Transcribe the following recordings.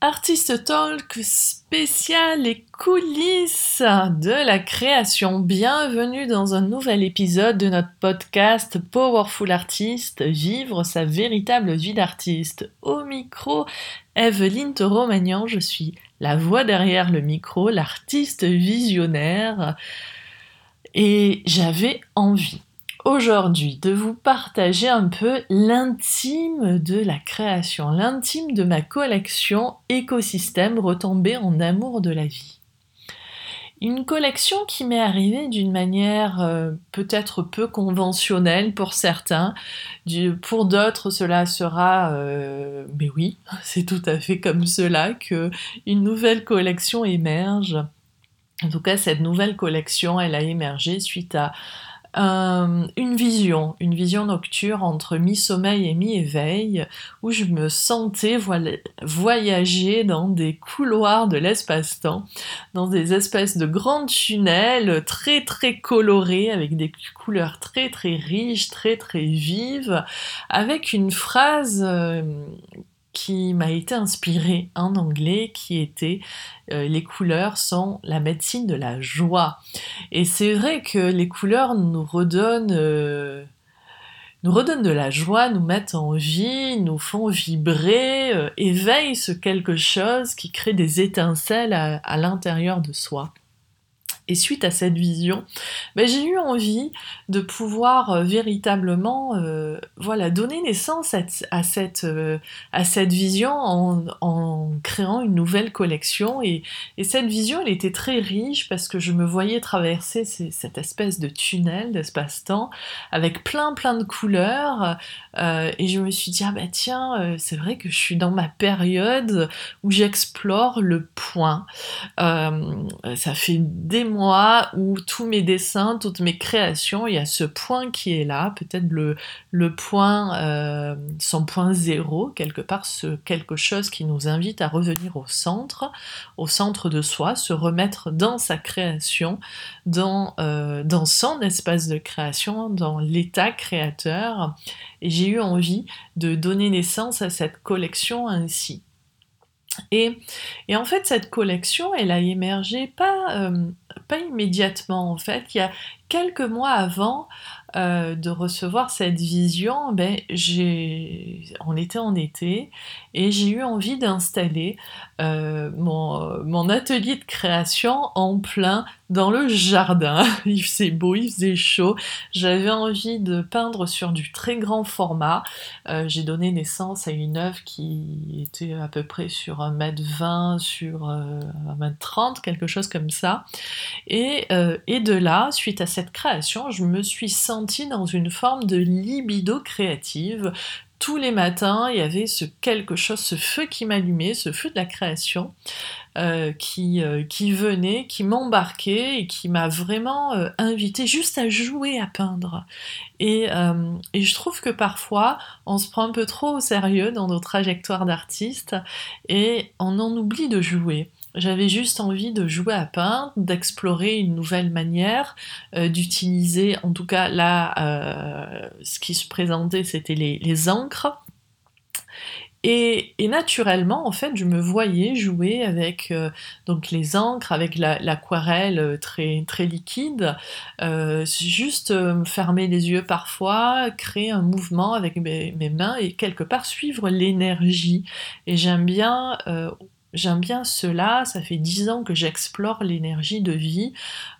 Artiste Talk spécial et coulisses de la création. Bienvenue dans un nouvel épisode de notre podcast Powerful Artist, vivre sa véritable vie d'artiste. Au micro, Evelyne Romagnan, je suis la voix derrière le micro, l'artiste visionnaire. Et j'avais envie aujourd'hui de vous partager un peu l'intime de la création, l'intime de ma collection écosystème retombée en amour de la vie. Une collection qui m'est arrivée d'une manière euh, peut-être peu conventionnelle pour certains, pour d'autres cela sera euh, mais oui, c'est tout à fait comme cela que une nouvelle collection émerge. En tout cas, cette nouvelle collection, elle a émergé suite à euh, une vision, une vision nocturne entre mi-sommeil et mi-éveil, où je me sentais voyager dans des couloirs de l'espace-temps, dans des espèces de grands tunnels très très colorés, avec des couleurs très très riches, très très vives, avec une phrase euh, qui m'a été inspirée en anglais, qui était euh, les couleurs sont la médecine de la joie. Et c'est vrai que les couleurs nous redonnent, euh, de la joie, nous mettent en vie, nous font vibrer, euh, éveillent ce quelque chose qui crée des étincelles à l'intérieur de soi. Et suite à cette vision, ben, j'ai eu envie de pouvoir euh, véritablement euh, voilà, donner naissance à, cette, euh, à cette vision en, créant une nouvelle collection. Et, cette vision, elle était très riche parce que je me voyais traverser cette espèce de tunnel d'espace-temps avec plein plein de couleurs. et je me suis dit, ah ben tiens, c'est vrai que je suis dans ma période où j'explore le point. ça fait des mois où tous mes dessins, toutes mes créations, il y a ce point qui est là, peut-être le, le point, euh, son point zéro, quelque part, ce quelque chose qui nous invite à revenir au centre, au centre de soi, se remettre dans sa création, dans, euh, dans son espace de création, dans l'état créateur. Et j'ai eu envie de donner naissance à cette collection ainsi. Et, et, en fait, cette collection, elle a émergé pas, euh, pas immédiatement. En fait, il y a quelques mois avant, euh, de recevoir cette vision, ben, on était en été et j'ai eu envie d'installer euh, mon, mon, atelier de création en plein dans le jardin. Il faisait beau, il faisait chaud. J'avais envie de peindre sur du très grand format. Euh, j'ai donné naissance à une œuvre qui était à peu près sur 1m20 sur 1m30, quelque chose comme ça. Et, et de là, suite à cette création, je me suis sentie dans une forme de libido créative. Tous les matins, il y avait ce quelque chose, ce feu qui m'allumait, ce feu de la création, euh, qui, euh, qui venait, qui m'embarquait et qui m'a vraiment euh, invité juste à jouer à peindre. Et, et, je trouve que parfois, on se prend un peu trop au sérieux dans nos trajectoires d'artistes et on en oublie de jouer. J'avais juste envie de jouer à peindre, d'explorer une nouvelle manière, euh, d'utiliser, en tout cas là, euh, ce qui se présentait, c'était les, encres. Et, naturellement, en fait, je me voyais jouer avec euh, donc les encres, avec l'aquarelle très, très liquide, juste fermer les yeux parfois, créer un mouvement avec mes, mes mains et quelque part suivre l'énergie. Et j'aime bien J'aime bien cela, ça fait dix ans que j'explore l'énergie de vie,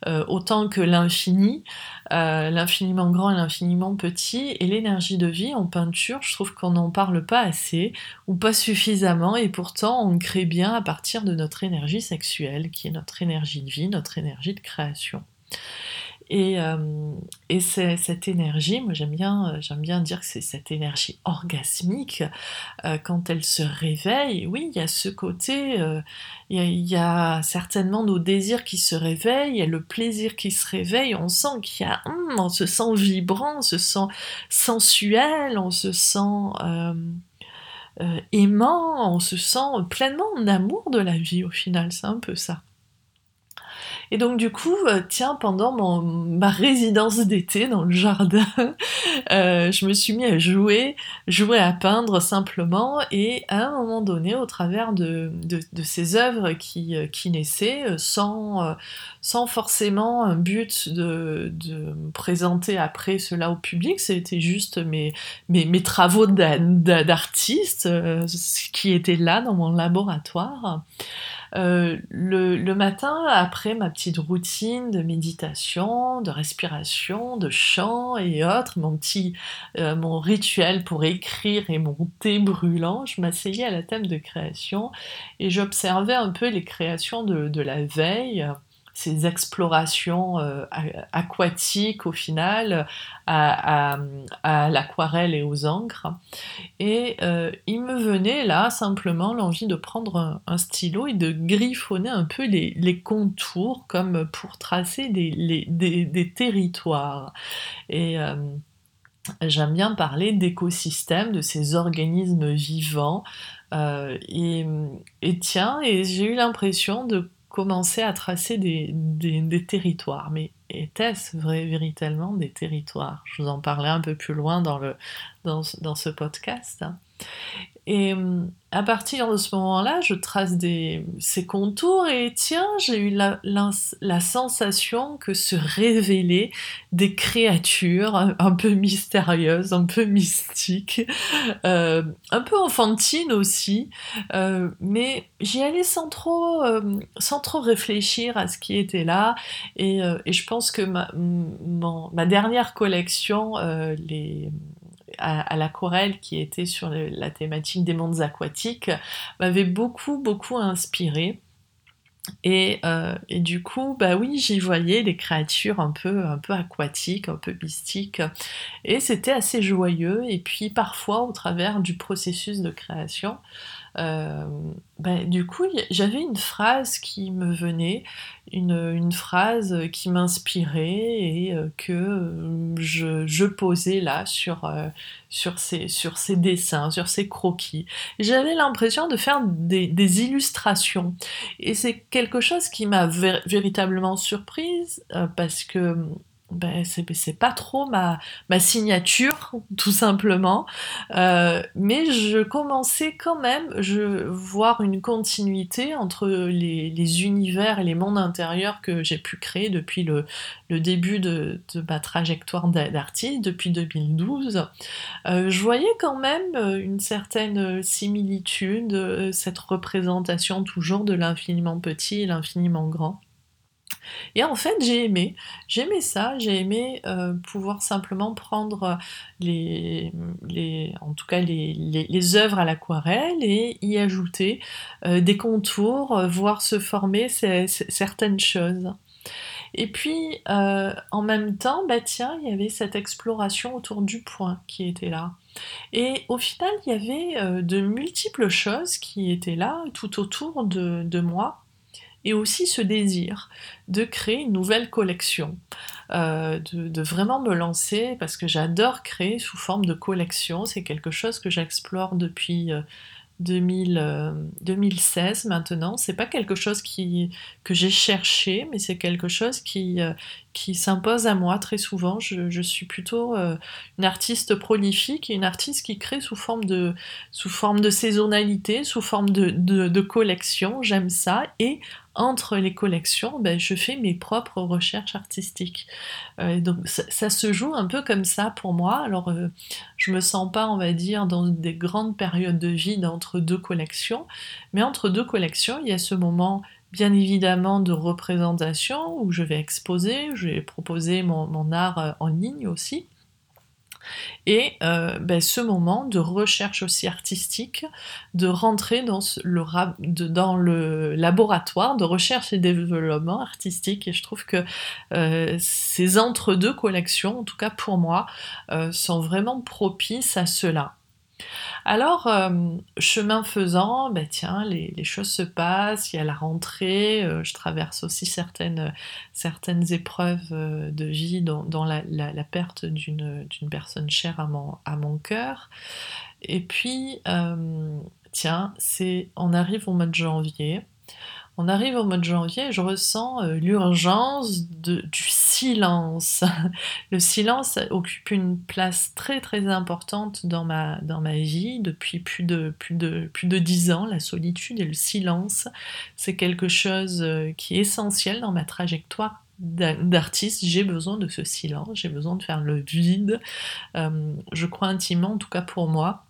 euh, autant que l'infini, euh, l'infiniment grand et l'infiniment petit, et l'énergie de vie en peinture, je trouve qu'on n'en parle pas assez, ou pas suffisamment, et pourtant on crée bien à partir de notre énergie sexuelle, qui est notre énergie de vie, notre énergie de création. Et, euh, et cette énergie, moi j'aime bien, euh, j'aime bien dire que c'est cette énergie orgasmique, euh, quand elle se réveille, oui, il y a ce côté, il, y a, certainement nos désirs qui se réveillent, il y a le plaisir qui se réveille, on sent qu'il y a, hum, on se sent vibrant, on se sent sensuel, on se sent aimant, on se sent pleinement en amour de la vie au final, c'est un peu ça. Et donc du coup, euh, tiens, pendant mon, ma résidence d'été dans le jardin, euh, je me suis mis à jouer, jouer à peindre simplement, et à un moment donné, au travers de, de, ces œuvres qui, euh, qui naissaient, sans, sans forcément un but de, de présenter après cela au public, c'était juste mes, mes, mes travaux d'artiste qui étaient là dans mon laboratoire. Euh, le, matin, après ma petite routine de méditation, de respiration, de chant et autres, mon petit euh, mon rituel pour écrire et mon thé brûlant, je m'asseyais à la table de création et j'observais un peu les créations de la veille ces explorations euh, aquatiques au final à, l'aquarelle et aux encres. Et euh, il me venait là simplement l'envie de prendre un, stylo et de griffonner un peu les, contours comme pour tracer des, des, territoires. Et euh, j'aime bien parler d'écosystèmes, de ces organismes vivants. et, et, tiens, et j'ai eu l'impression de à tracer des, territoires. Mais était-ce véritablement des territoires? Je vous en parlais un peu plus loin dans, ce podcast. Et hum, à partir de ce moment-là, je trace des, ces contours et tiens, j'ai eu la, la, sensation que se révélaient des créatures un, peu mystérieuses, un peu mystiques, euh, un peu enfantines aussi, euh, mais j'y allais sans trop, euh, sans trop réfléchir à ce qui était là. Et, et je pense que ma, ma dernière collection, les à, l'aquarelle qui était sur la thématique des mondes aquatiques m'avait beaucoup beaucoup inspiré. Et, euh, et, du coup, bah oui, j'y voyais des créatures un peu, un peu aquatiques, un peu mystiques. Et c'était assez joyeux. Et puis parfois, au travers du processus de création, euh, ben, du coup, j'avais une phrase qui me venait, une, phrase qui m'inspirait et euh, que euh, je, posais là sur, sur ces dessins, sur ces croquis. J'avais l'impression de faire des, illustrations. Et c'est quelque chose qui m'a véritablement surprise parce que ben, c'est pas trop ma, signature, tout simplement. Euh, mais je commençais quand même, je voir une continuité entre les, univers et les mondes intérieurs que j'ai pu créer depuis le, début de, ma trajectoire d'artiste, depuis 2012. Euh, je voyais quand même euh, une certaine similitude, cette représentation toujours de l'infiniment petit et l'infiniment grand. Et en fait, j'ai aimé, j'ai aimé ça, j'ai aimé euh, pouvoir simplement prendre les, en tout cas les, les, œuvres à l'aquarelle et y ajouter euh, des contours, euh, voir se former certaines choses. Et puis, en même temps, bah tiens, il y avait cette exploration autour du point qui était là. Et au final, il y avait de multiples choses qui étaient là tout autour de moi et aussi ce désir de créer une nouvelle collection, euh, de, vraiment me lancer parce que j'adore créer sous forme de collection, c'est quelque chose que j'explore depuis... Euh, 2000, 2016 euh, maintenant. C'est pas quelque chose que j'ai cherché, mais c'est quelque chose qui, euh, qui s'impose à moi très souvent. Je, suis plutôt euh, une artiste prolifique et une artiste qui crée sous forme de, sous forme de saisonnalité, sous forme de, de, de collection. J'aime ça. Et entre les collections, ben, je fais mes propres recherches artistiques. Euh, donc ça, se joue un peu comme ça pour moi. Alors euh, je me sens pas, on va dire, dans des grandes périodes de vide entre deux collections, mais entre deux collections, il y a ce moment bien évidemment de représentation où je vais exposer, je vais proposer mon art euh, en ligne aussi. Et euh, ben, ce moment de recherche aussi artistique, de rentrer dans, le, laboratoire de recherche et développement artistique. Et je trouve que euh, ces entre-deux collections, en tout cas pour moi, sont vraiment propices à cela. Alors, euh, chemin faisant, ben les, choses se passent, il y a la rentrée, euh, je traverse aussi certaines, épreuves euh, de vie, dont, la, perte d'une personne chère à mon, cœur. Et puis, tiens, on arrive au mois de janvier. On arrive au mois de janvier, je ressens euh, l'urgence du silence. Le silence occupe une place très très importante dans ma, dans vie depuis plus de, plus, de, plus de 10 ans. La solitude et le silence, c'est quelque chose euh, qui est essentiel dans ma trajectoire d'artiste, j'ai besoin de ce silence, j'ai besoin de faire le vide. Euh, je crois intimement, en tout cas pour moi,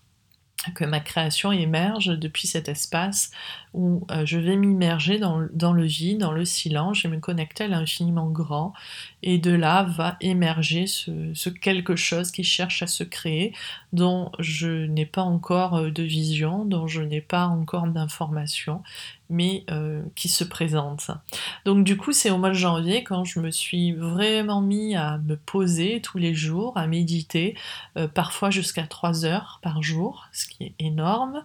que ma création émerge depuis cet espace où euh, je vais m'immerger dans, le vide, dans le silence, je vais me connecter à l'infiniment grand, et de là va émerger ce, quelque chose qui cherche à se créer, dont je n'ai pas encore euh, de vision, dont je n'ai pas encore d'information, mais euh, qui se présente. Donc du coup, c'est au mois de janvier quand je me suis vraiment mis à me poser tous les jours, à méditer, parfois jusqu'à 3 heures par jour, ce qui est énorme,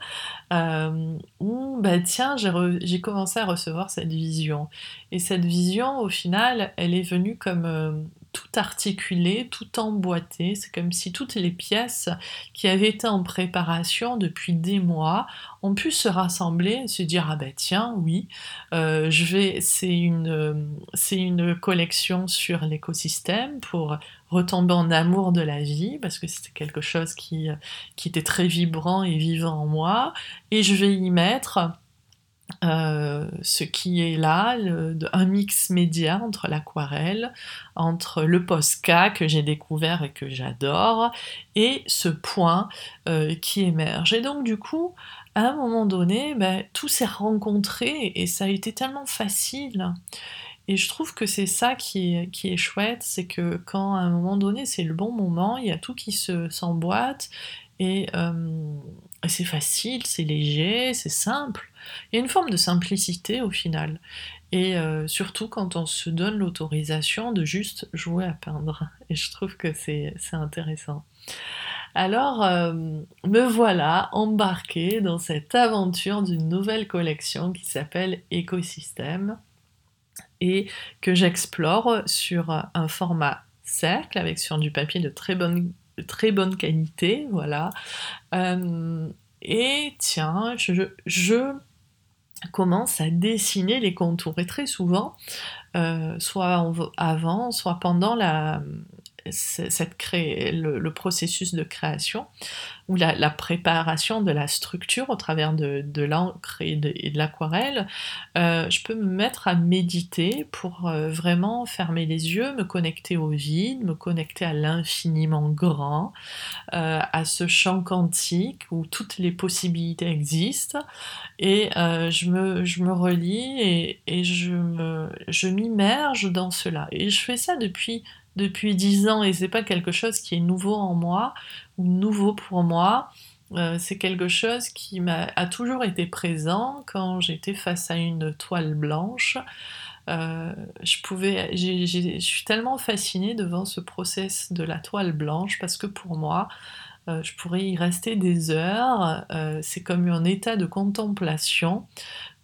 où bah, tiens, j'ai commencé à recevoir cette vision. Et cette vision, au final, elle est venue comme euh, tout articulée, tout emboîtée. C'est comme si toutes les pièces qui avaient été en préparation depuis des mois ont pu se rassembler et se dire ah ben tiens oui, euh, je vais. C'est une c'est une collection sur l'écosystème pour retomber en amour de la vie parce que c'était quelque chose qui qui était très vibrant et vivant en moi et je vais y mettre euh, ce qui est là, un mix média entre l'aquarelle, entre le Posca que j'ai découvert et que j'adore, et ce point euh, qui émerge. Et donc du coup, à un moment donné, ben, tout s'est rencontré et ça a été tellement facile. Et je trouve que c'est ça qui est, chouette, c'est que quand à un moment donné c'est le bon moment, il y a tout qui se s'emboîte et, euh, c'est facile, c'est léger, c'est simple. Il y a une forme de simplicité au final. Et euh, surtout quand on se donne l'autorisation de juste jouer à peindre. Et je trouve que c'est intéressant. Alors, euh, me voilà embarquée dans cette aventure d'une nouvelle collection qui s'appelle Écosystème et que j'explore sur un format cercle avec sur du papier de très bonne très bonne qualité, voilà. Euh, et tiens, je, commence à dessiner les contours. Et très souvent, euh, soit avant, soit pendant la, cette cré... le, processus de création ou la, préparation de la structure au travers de, l'encre et de, l'aquarelle, euh, je peux me mettre à méditer pour euh, vraiment fermer les yeux, me connecter au vide, me connecter à l'infiniment grand, euh, à ce champ quantique où toutes les possibilités existent. Et je, me, je me relis et, et je m'immerge je dans cela. Et je fais ça depuis depuis dix ans et c'est pas quelque chose qui est nouveau en moi ou nouveau pour moi. Euh, c'est quelque chose qui m'a a toujours été présent quand j'étais face à une toile blanche. Euh, je pouvais, je suis tellement fascinée devant ce process de la toile blanche parce que pour moi, euh, je pourrais y rester des heures. c'est comme un état de contemplation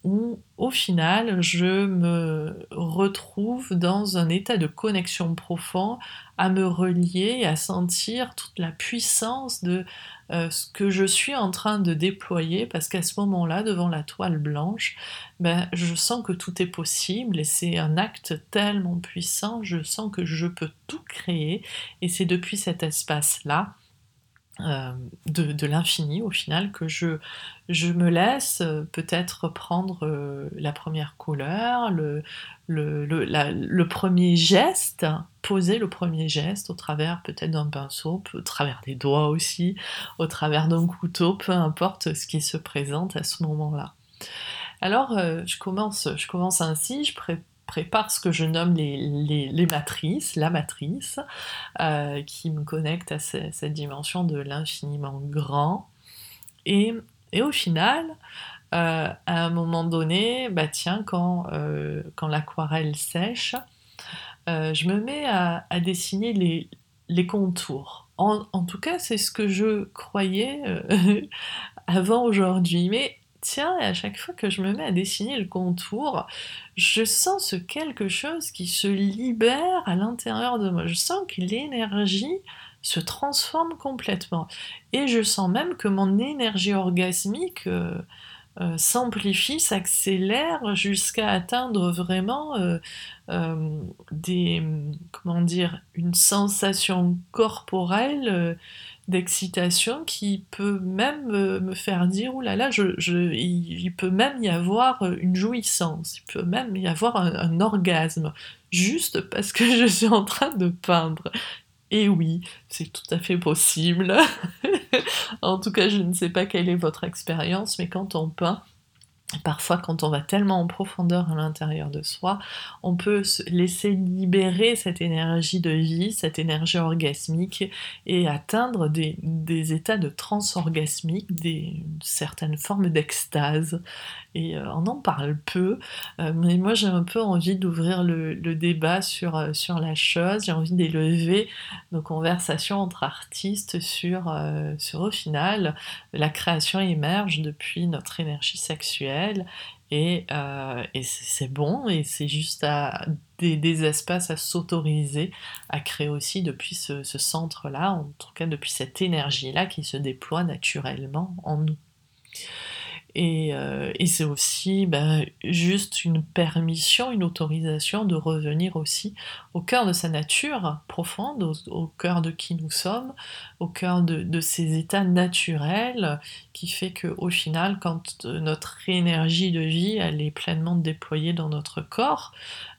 où au final je me retrouve dans un état de connexion profond, à me relier à sentir toute la puissance de euh, ce que je suis en train de déployer, parce qu'à ce moment-là, devant la toile blanche, ben, je sens que tout est possible et c'est un acte tellement puissant, je sens que je peux tout créer et c'est depuis cet espace-là euh, de, l'infini au final que je, je me laisse euh, peut-être prendre euh, la première couleur, le, le, le, premier geste, poser le premier geste au travers peut-être d'un pinceau, au travers des doigts aussi, au travers d'un couteau, peu importe ce qui se présente à ce moment-là. Alors je, commence, je commence ainsi, je prépare prépare ce que je nomme les, matrices, la matrice, euh, qui me connecte à cette dimension de l'infiniment grand. Et, au final, euh, à un moment donné, bah tiens, quand, euh, quand l'aquarelle sèche, je me mets à, dessiner les, les contours. En, en, tout cas, c'est ce que je croyais avant aujourd'hui. Mais tiens, et à chaque fois que je me mets à dessiner le contour, je sens ce quelque chose qui se libère à l'intérieur de moi. Je sens que l'énergie se transforme complètement. Et je sens même que mon énergie orgasmique euh, s'amplifie, s'accélère jusqu'à atteindre vraiment des, comment dire, une sensation corporelle d'excitation qui peut même me faire dire là, je, il, peut même y avoir une jouissance, il peut même y avoir un, orgasme, juste parce que je suis en train de peindre. Et oui, c'est tout à fait possible. en tout cas, je ne sais pas quelle est votre expérience, mais quand on peint, Parfois, quand on va tellement en profondeur à l'intérieur de soi, on peut se laisser libérer cette énergie de vie, cette énergie orgasmique et atteindre des, états de transorgasmique, des certaines formes d'extase. Et euh, on en parle peu, euh, mais moi j'ai un peu envie d'ouvrir le, débat sur, euh, sur la chose, j'ai envie d'élever nos conversations entre artistes sur, sur au final, la création émerge depuis notre énergie sexuelle et, c'est bon et c'est juste des, espaces à s'autoriser à créer aussi depuis ce centre-là, en tout cas depuis cette énergie-là qui se déploie naturellement en nous. Euh, et, c'est aussi ben, juste une permission, une autorisation de revenir aussi au cœur de sa nature profonde, au, cœur de qui nous sommes, au cœur de, de ces états naturels qui fait qu'au final, quand notre énergie de vie elle est pleinement déployée dans notre corps,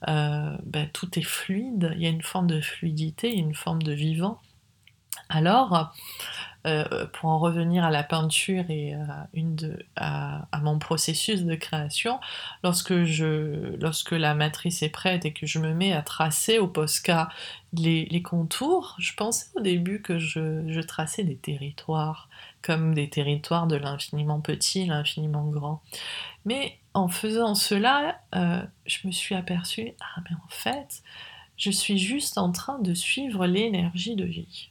euh, ben, tout est fluide, il y a une forme de fluidité, une forme de vivant. Alors, euh, pour en revenir à la peinture et à, mon processus de création, lorsque, la matrice est prête et que je me mets à tracer au Posca les, contours, je pensais au début que je, traçais des territoires, comme des territoires de l'infiniment petit, l'infiniment grand. Mais en faisant cela, euh, je me suis aperçue, ah mais en fait, je suis juste en train de suivre l'énergie de vie.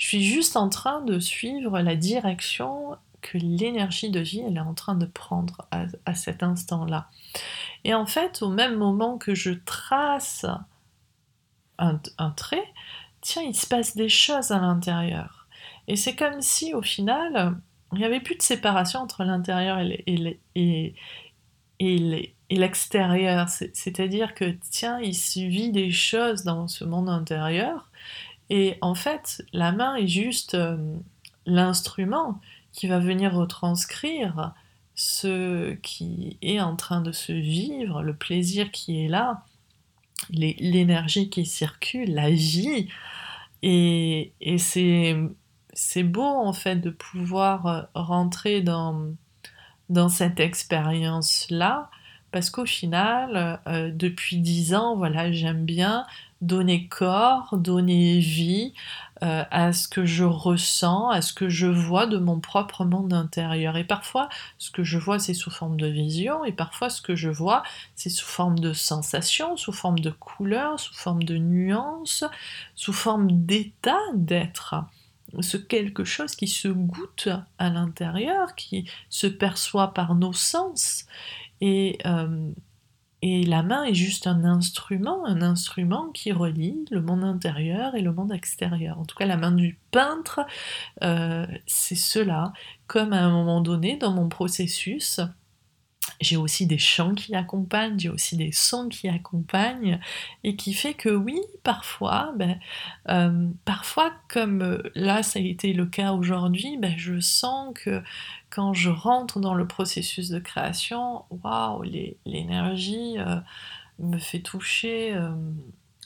Je suis juste en train de suivre la direction que l'énergie de vie elle est en train de prendre à, cet instant-là. Et en fait, au même moment que je trace un, trait, tiens, il se passe des choses à l'intérieur. Et c'est comme si au final, il n'y avait plus de séparation entre l'intérieur et l'extérieur. C'est-à-dire que, tiens, il se vit des choses dans ce monde intérieur et en fait, la main est juste euh, l'instrument qui va venir retranscrire ce qui est en train de se vivre, le plaisir qui est là, l'énergie qui circule, la vie. Et, c'est beau en fait de pouvoir euh, rentrer dans, dans cette expérience-là, parce qu'au final, euh, depuis dix ans, voilà, j'aime bien donner corps, donner vie euh, à ce que je ressens, à ce que je vois de mon propre monde intérieur. Et parfois, ce que je vois, c'est sous forme de vision, et parfois, ce que je vois, c'est sous forme de sensation, sous forme de couleur, sous forme de nuances, sous forme d'état d'être. Ce quelque chose qui se goûte à l'intérieur, qui se perçoit par nos sens. Et, euh, et la main est juste un instrument, un instrument qui relie le monde intérieur et le monde extérieur. En tout cas, la main du peintre, euh, c'est cela. Comme à un moment donné, dans mon processus, j'ai aussi des chants qui accompagnent, j'ai aussi des sons qui accompagnent, et qui fait que oui, parfois, ben, euh, comme là ça a été le cas aujourd'hui, ben, je sens que quand je rentre dans le processus de création, waouh, l'énergie euh, me fait toucher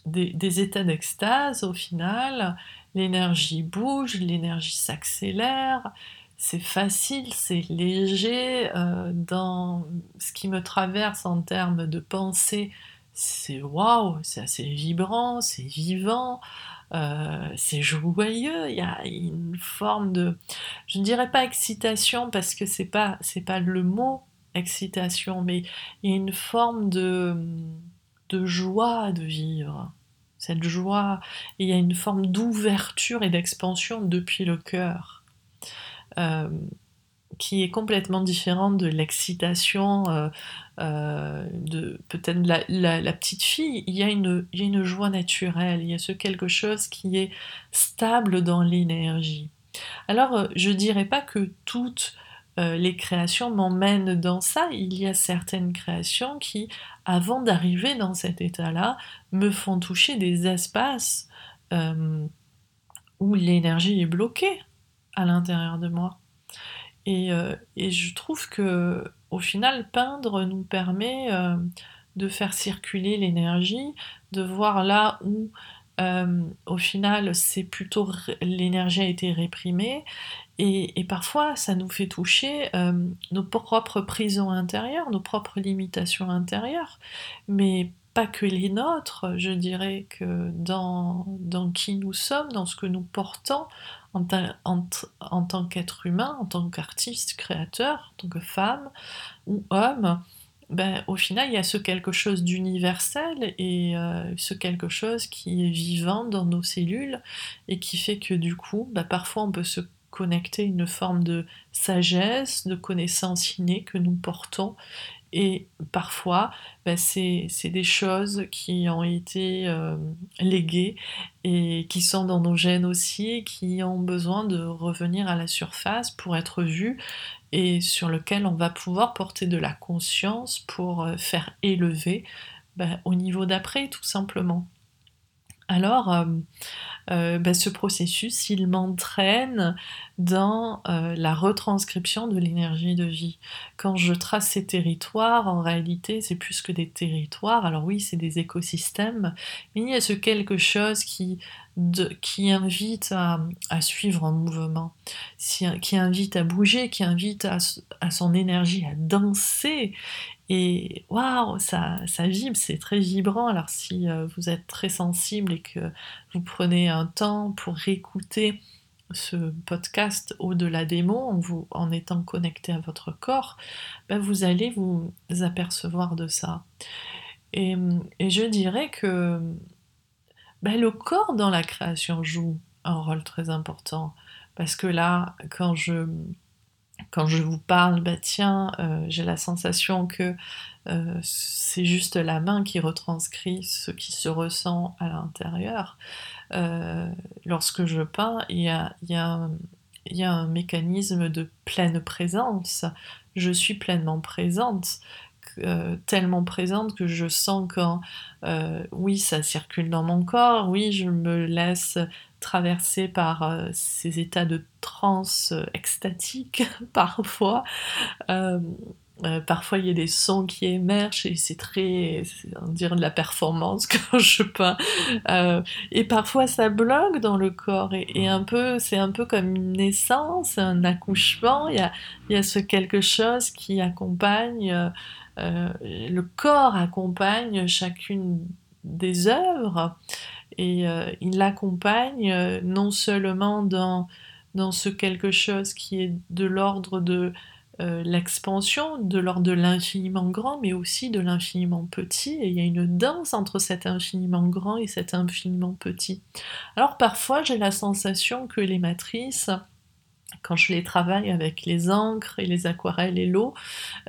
des, états d'extase au final, l'énergie bouge, l'énergie s'accélère, c'est facile, c'est léger. Euh, dans ce qui me traverse en termes de pensée, c'est waouh, c'est assez vibrant, c'est vivant, euh, c'est joyeux. Il y a une forme de, je ne dirais pas excitation parce que c'est pas pas le mot excitation, mais il y a une forme de de joie de vivre. Cette joie, il y a une forme d'ouverture et d'expansion depuis le cœur. Euh, qui est complètement différente de l'excitation euh, euh, de peut-être la, petite fille. Il y, a une, il y a une joie naturelle, il y a ce quelque chose qui est stable dans l'énergie. Alors, je dirais pas que toute euh, les créations m'emmènent dans ça. Il y a certaines créations qui, avant d'arriver dans cet état-là, me font toucher des espaces euh, où l'énergie est bloquée à l'intérieur de moi. Et, euh, et, je trouve que au final, peindre nous permet de faire circuler l'énergie, de voir là où au final c'est plutôt l'énergie a été réprimée. Et, parfois, ça nous fait toucher euh, nos propres prisons intérieures, nos propres limitations intérieures, mais pas que les nôtres. Je dirais que dans, qui nous sommes, dans ce que nous portons en, en, tant qu'être humain, en tant qu'artiste, créateur, en tant que femme ou homme, ben, au final, il y a ce quelque chose d'universel et euh, ce quelque chose qui est vivant dans nos cellules et qui fait que du coup, ben, parfois on peut se connecter une forme de sagesse, de connaissance innée que nous portons. Et parfois, ben, c'est des choses qui ont été euh, léguées et qui sont dans nos gènes aussi, qui ont besoin de revenir à la surface pour être vues et sur lequel on va pouvoir porter de la conscience pour euh, faire élever ben, au niveau d'après, tout simplement. Alors, euh, euh, bah, ce processus, il m'entraîne dans euh, la retranscription de l'énergie de vie. Quand je trace ces territoires, en réalité, c'est plus que des territoires. Alors oui, c'est des écosystèmes, mais il y a ce quelque chose qui, invite à, suivre un mouvement, qui invite à bouger, qui invite à son énergie à danser. Et waouh, ça, vibre, c'est très vibrant. Alors si euh, vous êtes très sensible et que vous prenez un temps pour écouter ce podcast au-delà des mots, en, vous, en étant connecté à votre corps, ben vous allez vous apercevoir de ça. Et, je dirais que ben le corps dans la création joue un rôle très important. Parce que là, quand je quand je vous parle, bah tiens, euh, j'ai la sensation que euh, c'est juste la main qui retranscrit ce qui se ressent à l'intérieur. Euh, lorsque je peins, il a, y a, un mécanisme de pleine présence. Je suis pleinement présente. tellement présente que je sens quand oui ça circule dans mon corps, oui je me laisse traversé par euh, ces états de transe euh, extatique parfois. Euh, parfois il y a des sons qui émergent et c'est très, on dirait de la performance quand je peins. et parfois ça bloque dans le corps et, un peu, c'est un peu comme une naissance, un accouchement. Il y a, il y a ce quelque chose qui accompagne, le corps accompagne chacune des œuvres et euh, il l'accompagne euh, non seulement dans, ce quelque chose qui est de l'ordre de euh, l'expansion, de l'ordre de l'infiniment grand, mais aussi de l'infiniment petit, et il y a une danse entre cet infiniment grand et cet infiniment petit. Alors parfois j'ai la sensation que les matrices quand je les travaille avec les encres et les aquarelles et l'eau,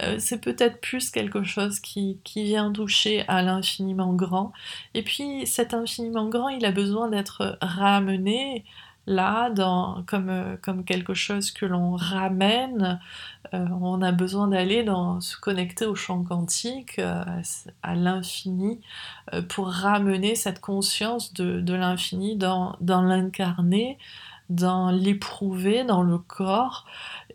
euh, c'est peut-être plus quelque chose qui, vient toucher à l'infiniment grand. Et puis cet infiniment grand, il a besoin d'être ramené là, dans, comme, euh, comme quelque chose que l'on ramène. Euh, on a besoin d'aller dans se connecter au champ quantique, à l'infini, pour ramener cette conscience de, de l'infini dans, dans l'incarné dans l'éprouver dans le corps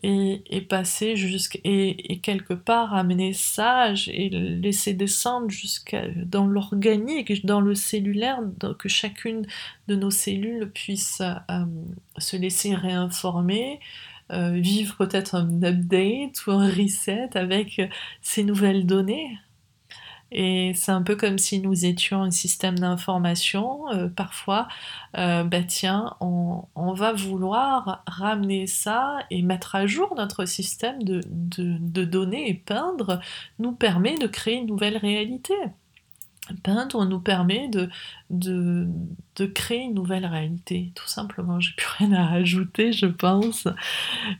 et, passer jusqu'à et, quelque part amener ça et laisser descendre jusqu'à dans l'organique, dans le cellulaire, que chacune de nos cellules puisse euh, se laisser réinformer, euh, vivre peut-être un update ou un reset avec ces nouvelles données. Et c'est un peu comme si nous étions un système d'information. Euh, parfois, euh, bah tiens, on, va vouloir ramener ça et mettre à jour notre système de, de, données et peindre nous permet de créer une nouvelle réalité. Peindre nous permet de, de, de créer une nouvelle réalité, tout simplement. J'ai plus rien à ajouter, je pense.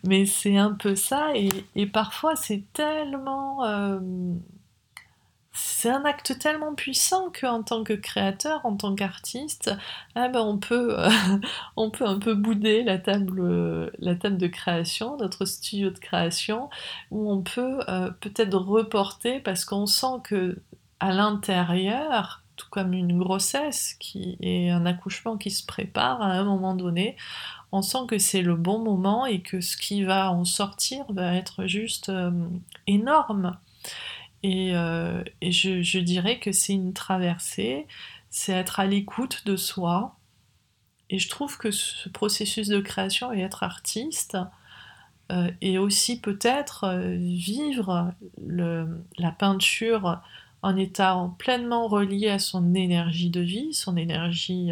Mais c'est un peu ça. Et, et parfois, c'est tellement... Euh, c'est un acte tellement puissant qu'en tant que créateur, en tant qu'artiste, ah ben on, peut, on peut un peu bouder la table, la table de création, notre studio de création, où on peut euh, peut-être reporter parce qu'on sent que à l'intérieur, tout comme une grossesse qui est un accouchement qui se prépare à un moment donné, on sent que c'est le bon moment et que ce qui va en sortir va être juste euh, énorme. Et, euh, je, dirais que c'est une traversée, c'est être à l'écoute de soi. Et je trouve que ce processus de création et être artiste, euh, et aussi peut-être euh, vivre la peinture en étant pleinement relié à son énergie de vie, son énergie,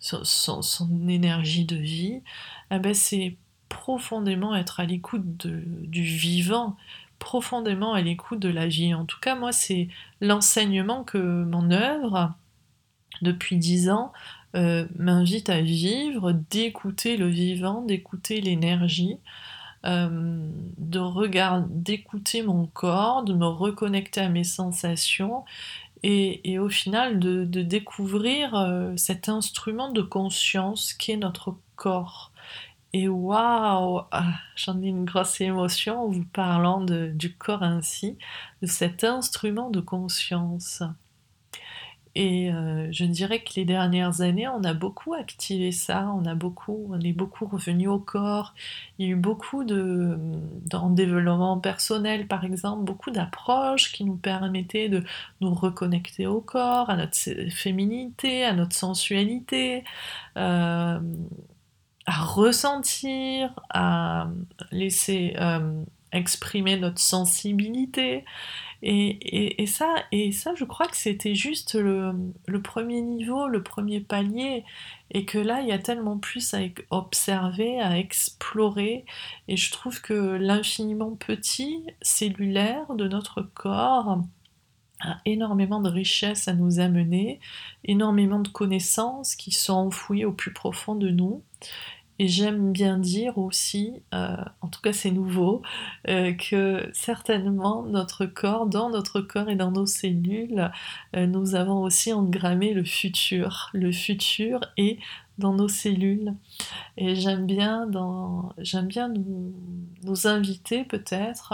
son, énergie de vie, eh ben c'est profondément être à l'écoute du vivant profondément à l'écoute de la vie. En tout cas, moi, c'est l'enseignement que mon œuvre, depuis dix ans, euh, m'invite à vivre, d'écouter le vivant, d'écouter l'énergie, euh, de regarder, d'écouter mon corps, de me reconnecter à mes sensations et, au final de, découvrir euh, cet instrument de conscience qui est notre corps. Et waouh, ah, j'en ai une grosse émotion en vous parlant du corps ainsi, de cet instrument de conscience. Et euh, je dirais que les dernières années, on a beaucoup activé ça, on a beaucoup, on est beaucoup revenu au corps. Il y a eu beaucoup de, dans le développement personnel, par exemple, beaucoup d'approches qui nous permettaient de nous reconnecter au corps, à notre féminité, à notre sensualité. Euh, à ressentir, à laisser euh, exprimer notre sensibilité. Et, ça, et ça, je crois que c'était juste le, premier niveau, le premier palier, et que là, il y a tellement plus à observer, à explorer, et je trouve que l'infiniment petit, cellulaire de notre corps, a énormément de richesses à nous amener, énormément de connaissances qui sont enfouies au plus profond de nous. Et j'aime bien dire aussi, euh, en tout cas c'est nouveau, euh, que certainement notre corps, dans notre corps et dans nos cellules, euh, nous avons aussi engrammé le futur. Le futur est dans nos cellules. Et j'aime bien, j'aime bien nous, nous inviter peut-être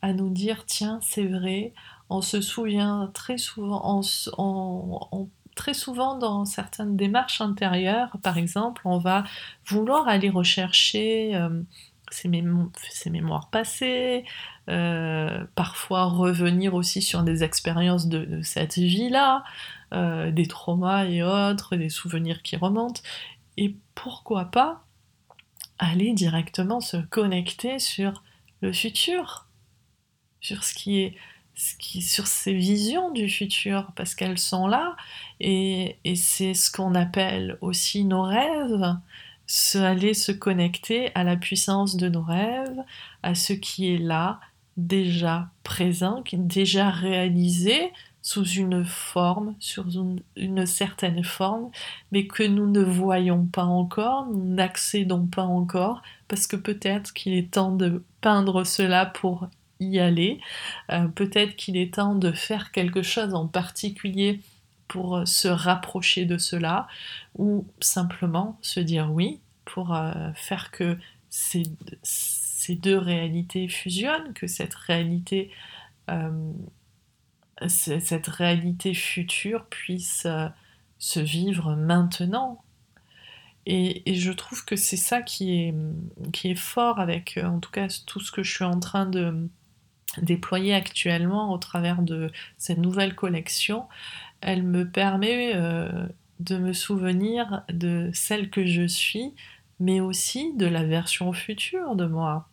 à nous dire, tiens, c'est vrai, on se souvient très souvent, on, très souvent dans certaines démarches intérieures, par exemple, on va vouloir aller rechercher euh, ses, mémoires passées, euh, parfois revenir aussi sur des expériences de, cette vie-là, euh, des traumas et autres, des souvenirs qui remontent. Et pourquoi pas aller directement se connecter sur le futur, sur ce qui est sur ces visions du futur, parce qu'elles sont là, et, c'est ce qu'on appelle aussi nos rêves, se, aller se connecter à la puissance de nos rêves, à ce qui est là, déjà présent, déjà réalisé sous une forme, sur une, certaine forme, mais que nous ne voyons pas encore, nous n'accédons pas encore, parce que peut-être qu'il est temps de peindre cela pour y aller. Euh, peut-être qu'il est temps de faire quelque chose en particulier pour euh, se rapprocher de cela, ou simplement se dire oui pour euh, faire que ces, deux réalités fusionnent, que cette réalité, cette réalité future puisse se vivre maintenant. Et, je trouve que c'est ça qui est fort avec, en tout cas, tout ce que je suis en train de, déployée actuellement au travers de cette nouvelle collection, elle me permet euh, de me souvenir de celle que je suis, mais aussi de la version future de moi.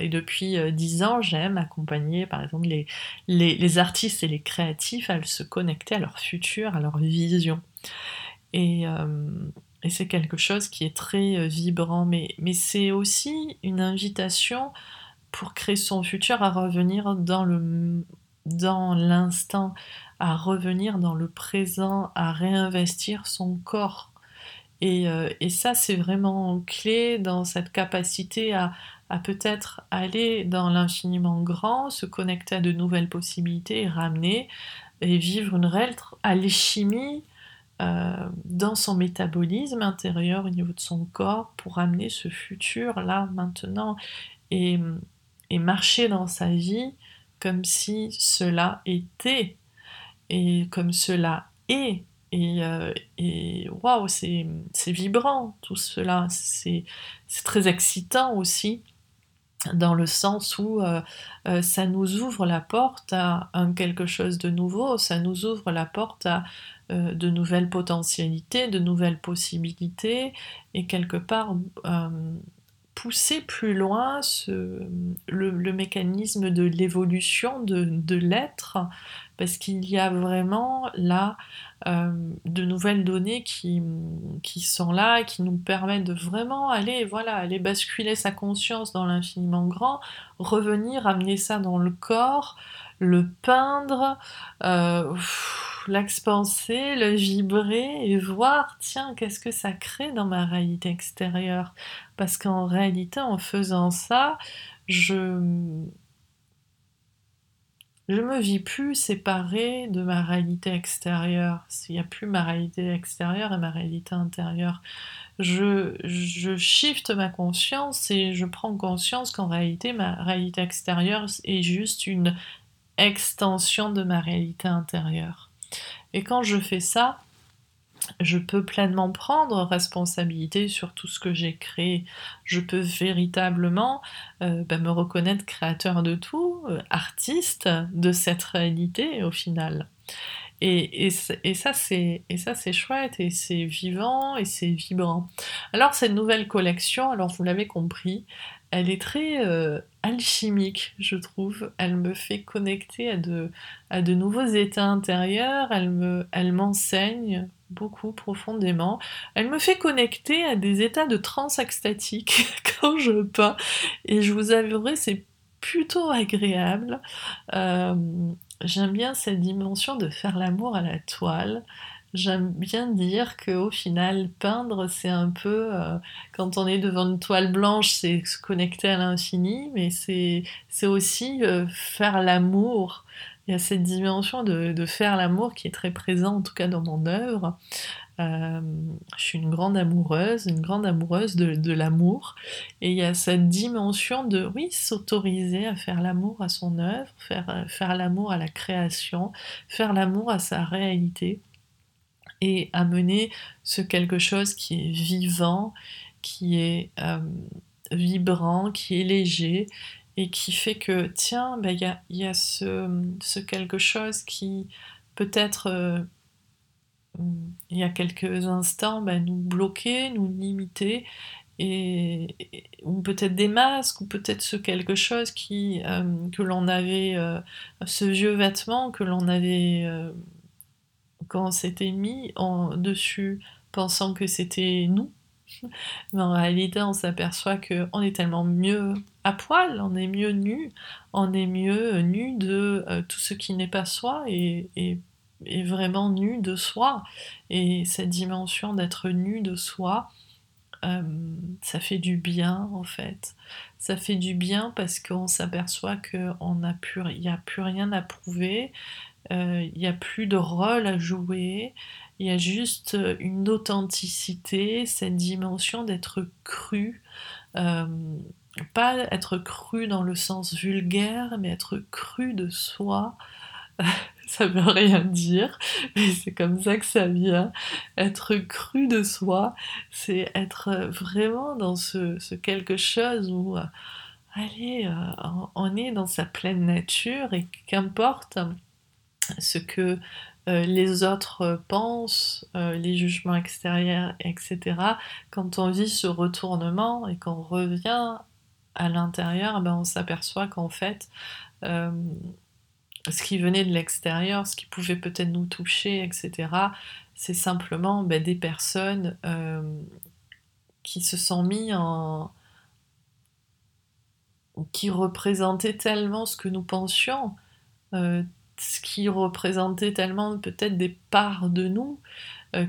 Et depuis euh, dix ans, j'aime accompagner par exemple les, les, artistes et les créatifs à se connecter à leur futur, à leur vision. Et, euh, et c'est quelque chose qui est très vibrant, mais, mais c'est aussi une invitation pour créer son futur, à revenir dans le dans l'instant, à revenir dans le présent, à réinvestir son corps. Et, euh, et ça, c'est vraiment clé dans cette capacité à, à peut-être aller dans l'infiniment grand, se connecter à de nouvelles possibilités ramener et vivre une réelle alchimie euh, dans son métabolisme intérieur au niveau de son corps pour amener ce futur là maintenant et, et marcher dans sa vie comme si cela était et comme cela est. Et, euh, et waouh, c'est vibrant tout cela, c'est très excitant aussi dans le sens où euh, euh, ça nous ouvre la porte à quelque chose de nouveau, ça nous ouvre la porte à euh, de nouvelles potentialités, de nouvelles possibilités, et quelque part pousser plus loin le, mécanisme de l'évolution de, l'être, parce qu'il y a vraiment là de nouvelles données qui, qui sont là, qui nous permettent de vraiment aller, voilà, aller basculer sa conscience dans l'infiniment grand, revenir, amener ça dans le corps, le peindre, euh, l'expanser, le vibrer et voir, tiens, qu'est-ce que ça crée dans ma réalité extérieure. Parce qu'en réalité, en faisant ça, je je me vis plus séparée de ma réalité extérieure. Il n'y a plus ma réalité extérieure et ma réalité intérieure. Je, je shift ma conscience et je prends conscience qu'en réalité, ma réalité extérieure est juste une extension de ma réalité intérieure. Et quand je fais ça, je peux pleinement prendre responsabilité sur tout ce que j'ai créé. Je peux véritablement euh, bah, me reconnaître créateur de tout, euh, artiste de cette réalité au final. Et, et, ça, c'est chouette, et c'est vivant, et c'est vibrant. Alors, cette nouvelle collection, alors vous l'avez compris, elle est très euh, alchimique, je trouve. Elle me fait connecter à de, nouveaux états intérieurs, elle m'enseigne beaucoup profondément. Elle me fait connecter à des états de transe extatique quand je peins, et je vous avouerai, c'est plutôt agréable. Euh, j'aime bien cette dimension de faire l'amour à la toile. J'aime bien dire qu'au final, peindre, c'est un peu, euh, quand on est devant une toile blanche, c'est se connecter à l'infini, mais c'est, aussi euh, faire l'amour. Il y a cette dimension de, faire l'amour qui est très présente, en tout cas dans mon œuvre. Euh, je suis une grande amoureuse, une grande amoureuse de, l'amour. Et il y a cette dimension de, oui, s'autoriser à faire l'amour à son œuvre, faire, faire l'amour à la création, faire l'amour à sa réalité et amener ce quelque chose qui est vivant, qui est euh, vibrant, qui est léger et qui fait que, tiens, ben, il y, a, ce, quelque chose qui peut-être, euh, il y a quelques instants, ben, nous bloquait, nous limitait, et, ou peut-être des masques, ou peut-être ce quelque chose qui, euh, que l'on avait, ce vieux vêtement que l'on avait quand on s'était mis en dessus pensant que c'était nous. Mais en réalité, on s'aperçoit qu'on est tellement mieux à poil, on est mieux nu, on est mieux nu de euh, tout ce qui n'est pas soi et, vraiment nu de soi. Et cette dimension d'être nu de soi, euh, ça fait du bien en fait. Ça fait du bien parce qu'on s'aperçoit qu'il n'y a plus rien à prouver, il n'y a plus de rôle à jouer, il y a juste euh, une authenticité, cette dimension d'être cru. Euh, pas être cru dans le sens vulgaire, mais être cru de soi. ça veut rien dire, mais c'est comme ça que ça vient. Être cru de soi, c'est être vraiment dans ce, quelque chose où, allez, on est dans sa pleine nature et qu'importe ce que euh, les autres pensent, euh, les jugements extérieurs, etc. Quand on vit ce retournement et qu'on revient à l'intérieur, ben on s'aperçoit qu'en fait, euh, ce qui venait de l'extérieur, ce qui pouvait peut-être nous toucher, etc., c'est simplement ben, des personnes qui se sont mis en... qui représentaient tellement ce que nous pensions, qui représentait tellement peut-être des parts de nous,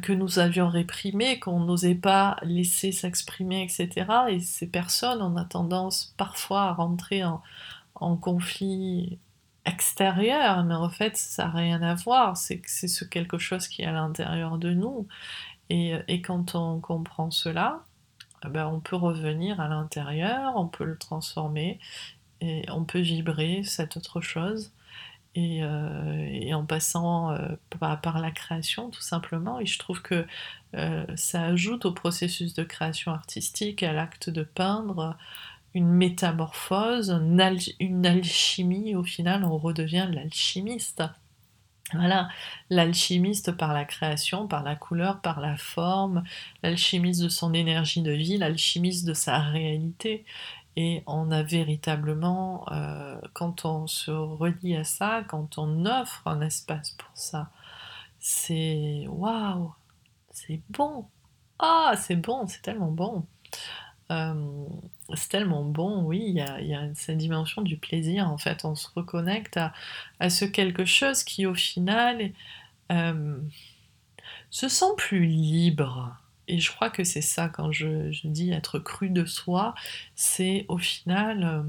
que nous avions réprimées, qu'on n'osait pas laisser s'exprimer, etc. Et ces personnes, on a tendance parfois à rentrer en, en conflit extérieur, mais en fait, ça n'a rien à voir. C'est c'est ce quelque chose qui est à l'intérieur de nous. Et, et, quand on comprend cela, eh ben, on peut revenir à l'intérieur, on peut le transformer et on peut vibrer cette autre chose. Et, euh, et en passant euh, par, la création, tout simplement. Et je trouve que euh, ça ajoute au processus de création artistique, à l'acte de peindre, une métamorphose, une alchimie. Au final, on redevient l'alchimiste. Voilà, l'alchimiste par la création, par la couleur, par la forme, l'alchimiste de son énergie de vie, l'alchimiste de sa réalité. Et on a véritablement, euh, quand on se relie à ça, quand on offre un espace pour ça, c'est waouh, c'est bon. Ah, c'est bon, c'est tellement bon. Euh, c'est tellement bon, oui, il y a, cette dimension du plaisir, en fait, on se reconnecte à, à ce quelque chose qui, au final, euh, se sent plus libre. Et je crois que c'est ça, quand je, dis être cru de soi, c'est au final... Euh,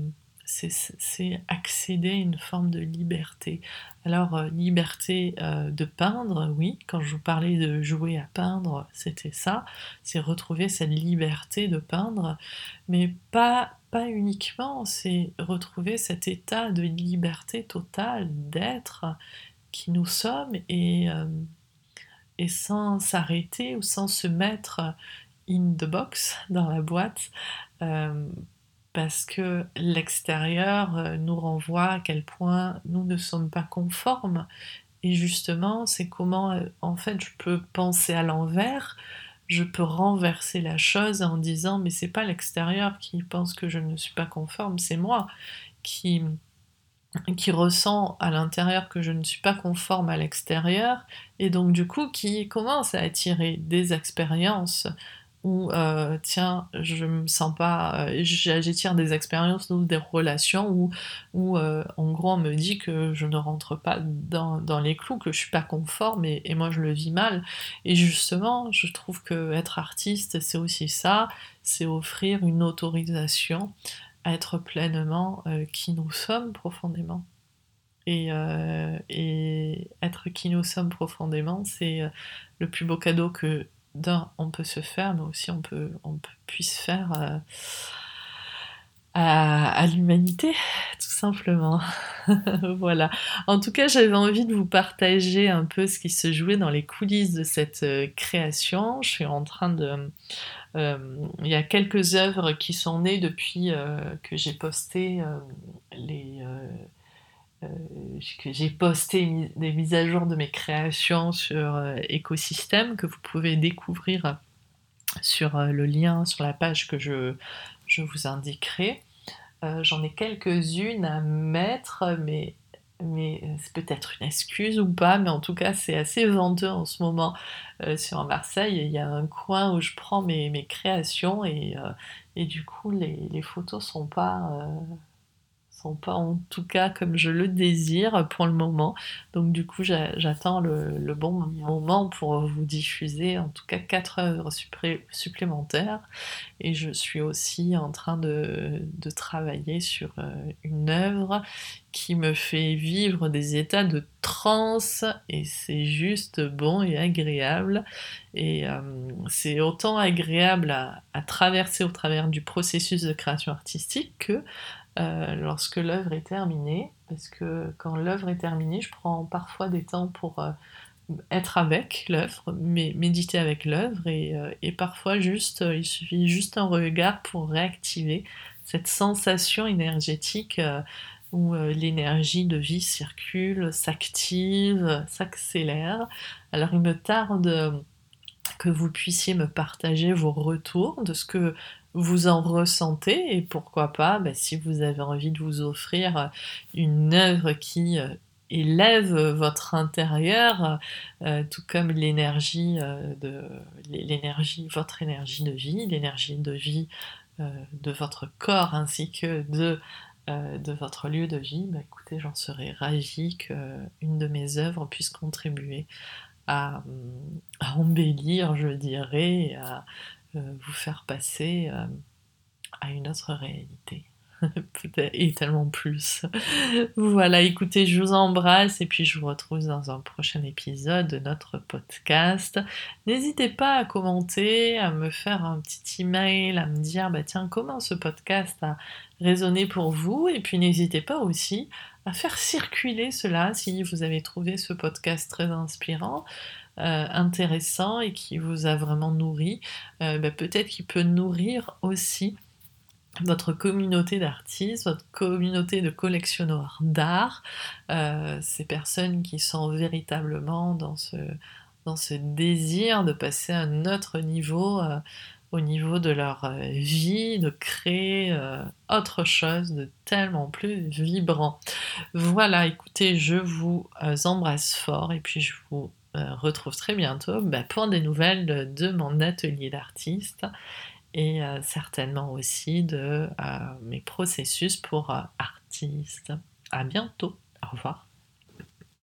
c'est accéder à une forme de liberté. Alors, euh, liberté euh, de peindre, oui, quand je vous parlais de jouer à peindre, c'était ça, c'est retrouver cette liberté de peindre, mais pas, pas uniquement, c'est retrouver cet état de liberté totale, d'être qui nous sommes et, et sans s'arrêter ou sans se mettre in the box, dans la boîte, euh, parce que l'extérieur euh, nous renvoie à quel point nous ne sommes pas conformes. Et justement, c'est comment, euh, en fait, je peux penser à l'envers, je peux renverser la chose en disant, mais c'est pas l'extérieur qui pense que je ne suis pas conforme, c'est moi qui, qui ressent à l'intérieur que je ne suis pas conforme à l'extérieur, et donc du coup qui commence à attirer des expériences où euh, tiens je me sens pas euh, j'attire des expériences ou des relations où, où euh, en gros on me dit que je ne rentre pas dans, dans les clous que je suis pas conforme et, et, moi je le vis mal. Et justement je trouve que être artiste c'est aussi ça c'est offrir une autorisation être pleinement euh, qui nous sommes profondément et, euh, et, être qui nous sommes profondément c'est le plus beau cadeau que d'un, on peut se faire, mais aussi on peut, on puisse faire euh, à, l'humanité, tout simplement. voilà. En tout cas, j'avais envie de vous partager un peu ce qui se jouait dans les coulisses de cette euh, création. Je suis en train de... Euh, il y a quelques œuvres qui sont nées depuis euh, que j'ai posté euh, les que j'ai posté des mises à jour de mes créations sur écosystème que vous pouvez découvrir sur le lien sur la page que je, je vous indiquerai. J'en ai quelques-unes à mettre, mais, mais c'est peut-être une excuse ou pas, mais en tout cas c'est assez venteux en ce moment euh, sur Marseille. Il y a un coin où je prends mes, mes créations et, euh, et, du coup les, les photos sont pas sont pas en tout cas comme je le désire pour le moment. Donc du coup, j'attends le, bon moment pour vous diffuser en tout cas quatre œuvres supplémentaires. Et je suis aussi en train de, de travailler sur euh, une œuvre qui me fait vivre des états de transe et c'est juste bon et agréable. Et euh, c'est autant agréable à, à, traverser au travers du processus de création artistique que euh, lorsque l'œuvre est terminée, parce que quand l'œuvre est terminée, je prends parfois des temps pour euh, être avec l'œuvre, méditer avec l'œuvre, et, euh, parfois juste, il suffit juste un regard pour réactiver cette sensation énergétique où l'énergie de vie circule, s'active, s'accélère. Alors il me tarde que vous puissiez me partager vos retours de ce que vous en ressentez et pourquoi pas, bah, si vous avez envie de vous offrir une œuvre qui euh, élève votre intérieur, euh, tout comme l'énergie euh, de l'énergie, votre énergie de vie, l'énergie de vie euh, de votre corps ainsi que de euh, de votre lieu de vie, bah, écoutez, j'en serais ravie qu'une de mes œuvres puisse contribuer à, embellir, je dirais, à vous faire passer à une autre réalité. et tellement plus. voilà, écoutez, je vous embrasse et puis je vous retrouve dans un prochain épisode de notre podcast. N'hésitez pas à commenter, à me faire un petit email, à me dire bah tiens comment ce podcast a résonné pour vous? Et puis n'hésitez pas aussi à faire circuler cela si vous avez trouvé ce podcast très inspirant. Euh, intéressant et qui vous a vraiment nourri, euh, bah, peut-être qu'il peut nourrir aussi votre communauté d'artistes, votre communauté de collectionneurs d'art, euh, ces personnes qui sont véritablement dans ce, dans ce désir de passer à un autre niveau, au niveau de leur vie, de créer autre chose de tellement plus vibrant. Voilà, écoutez, je vous embrasse fort et puis je vous retrouve très bientôt bah, pour des nouvelles de mon atelier d'artiste et euh, certainement aussi de euh, mes processus pour euh, artistes. À bientôt. Au revoir.